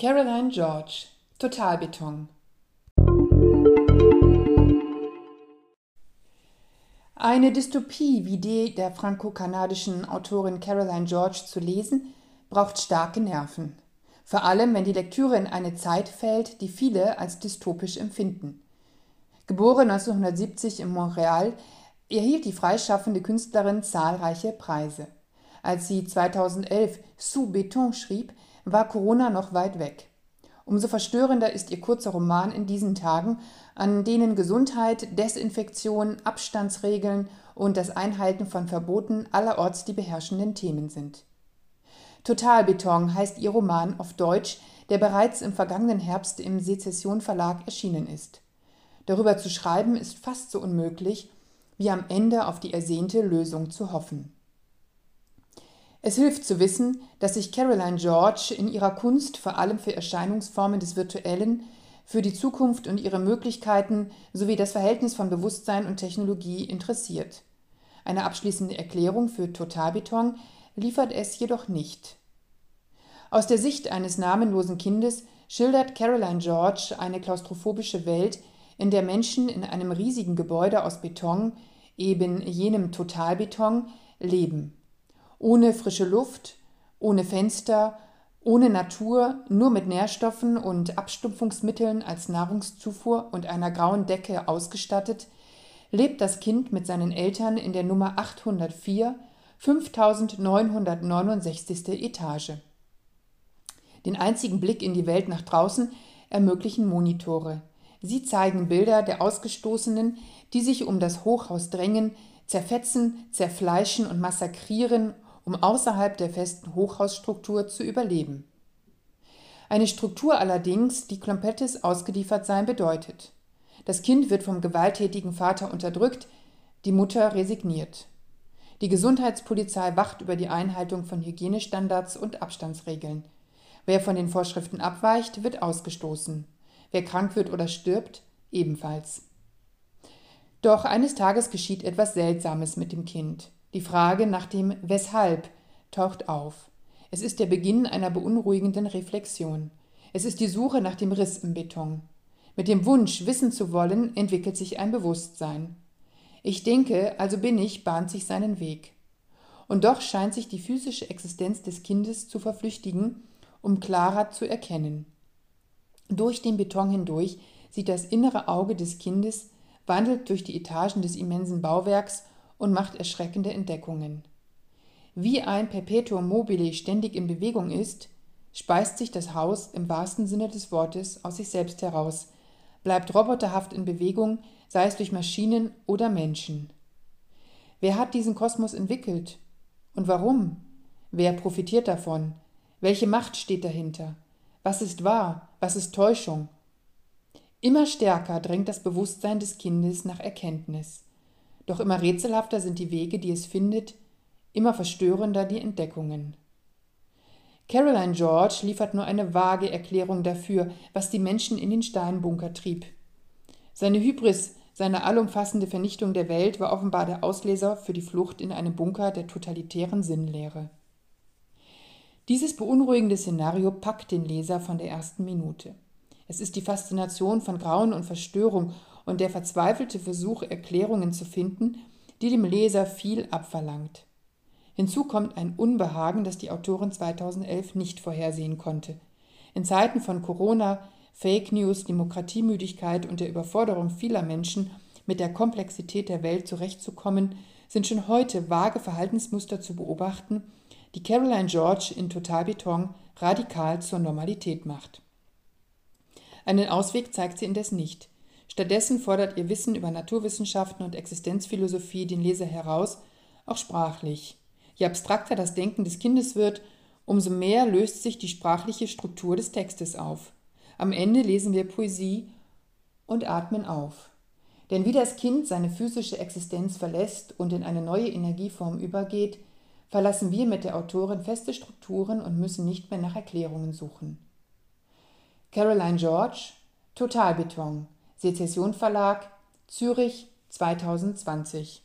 Caroline George Totalbeton Eine Dystopie wie die der franco-kanadischen Autorin Caroline George zu lesen, braucht starke Nerven. Vor allem, wenn die Lektüre in eine Zeit fällt, die viele als dystopisch empfinden. Geboren 1970 in Montreal, erhielt die freischaffende Künstlerin zahlreiche Preise. Als sie 2011 Sous Beton schrieb, war Corona noch weit weg. Umso verstörender ist ihr kurzer Roman in diesen Tagen, an denen Gesundheit, Desinfektion, Abstandsregeln und das Einhalten von Verboten allerorts die beherrschenden Themen sind. Totalbeton heißt ihr Roman auf Deutsch, der bereits im vergangenen Herbst im Sezession Verlag erschienen ist. Darüber zu schreiben ist fast so unmöglich, wie am Ende auf die ersehnte Lösung zu hoffen. Es hilft zu wissen, dass sich Caroline George in ihrer Kunst vor allem für Erscheinungsformen des Virtuellen, für die Zukunft und ihre Möglichkeiten sowie das Verhältnis von Bewusstsein und Technologie interessiert. Eine abschließende Erklärung für Totalbeton liefert es jedoch nicht. Aus der Sicht eines namenlosen Kindes schildert Caroline George eine klaustrophobische Welt, in der Menschen in einem riesigen Gebäude aus Beton, eben jenem Totalbeton, leben ohne frische Luft, ohne Fenster, ohne Natur, nur mit Nährstoffen und Abstumpfungsmitteln als Nahrungszufuhr und einer grauen Decke ausgestattet, lebt das Kind mit seinen Eltern in der Nummer 804, 5969. Etage. Den einzigen Blick in die Welt nach draußen ermöglichen Monitore. Sie zeigen Bilder der Ausgestoßenen, die sich um das Hochhaus drängen, zerfetzen, zerfleischen und massakrieren um außerhalb der festen Hochhausstruktur zu überleben. Eine Struktur allerdings, die komplettes Ausgeliefertsein bedeutet. Das Kind wird vom gewalttätigen Vater unterdrückt, die Mutter resigniert. Die Gesundheitspolizei wacht über die Einhaltung von Hygienestandards und Abstandsregeln. Wer von den Vorschriften abweicht, wird ausgestoßen. Wer krank wird oder stirbt, ebenfalls. Doch eines Tages geschieht etwas Seltsames mit dem Kind. Die Frage nach dem Weshalb taucht auf. Es ist der Beginn einer beunruhigenden Reflexion. Es ist die Suche nach dem Riss im Beton. Mit dem Wunsch, wissen zu wollen, entwickelt sich ein Bewusstsein. Ich denke, also bin ich, bahnt sich seinen Weg. Und doch scheint sich die physische Existenz des Kindes zu verflüchtigen, um klarer zu erkennen. Durch den Beton hindurch sieht das innere Auge des Kindes, wandelt durch die Etagen des immensen Bauwerks und macht erschreckende Entdeckungen. Wie ein Perpetuum mobile ständig in Bewegung ist, speist sich das Haus im wahrsten Sinne des Wortes aus sich selbst heraus, bleibt roboterhaft in Bewegung, sei es durch Maschinen oder Menschen. Wer hat diesen Kosmos entwickelt? Und warum? Wer profitiert davon? Welche Macht steht dahinter? Was ist wahr? Was ist Täuschung? Immer stärker drängt das Bewusstsein des Kindes nach Erkenntnis. Doch immer rätselhafter sind die Wege, die es findet, immer verstörender die Entdeckungen. Caroline George liefert nur eine vage Erklärung dafür, was die Menschen in den Steinbunker trieb. Seine Hybris, seine allumfassende Vernichtung der Welt war offenbar der Auslöser für die Flucht in einen Bunker der totalitären Sinnlehre. Dieses beunruhigende Szenario packt den Leser von der ersten Minute. Es ist die Faszination von Grauen und Verstörung und der verzweifelte Versuch, Erklärungen zu finden, die dem Leser viel abverlangt. Hinzu kommt ein Unbehagen, das die Autorin 2011 nicht vorhersehen konnte. In Zeiten von Corona, Fake News, Demokratiemüdigkeit und der Überforderung vieler Menschen, mit der Komplexität der Welt zurechtzukommen, sind schon heute vage Verhaltensmuster zu beobachten, die Caroline George in Totalbeton radikal zur Normalität macht. Einen Ausweg zeigt sie indes nicht. Stattdessen fordert ihr Wissen über Naturwissenschaften und Existenzphilosophie den Leser heraus, auch sprachlich. Je abstrakter das Denken des Kindes wird, umso mehr löst sich die sprachliche Struktur des Textes auf. Am Ende lesen wir Poesie und atmen auf. Denn wie das Kind seine physische Existenz verlässt und in eine neue Energieform übergeht, verlassen wir mit der Autorin feste Strukturen und müssen nicht mehr nach Erklärungen suchen. Caroline George Totalbeton Sezession Verlag, Zürich 2020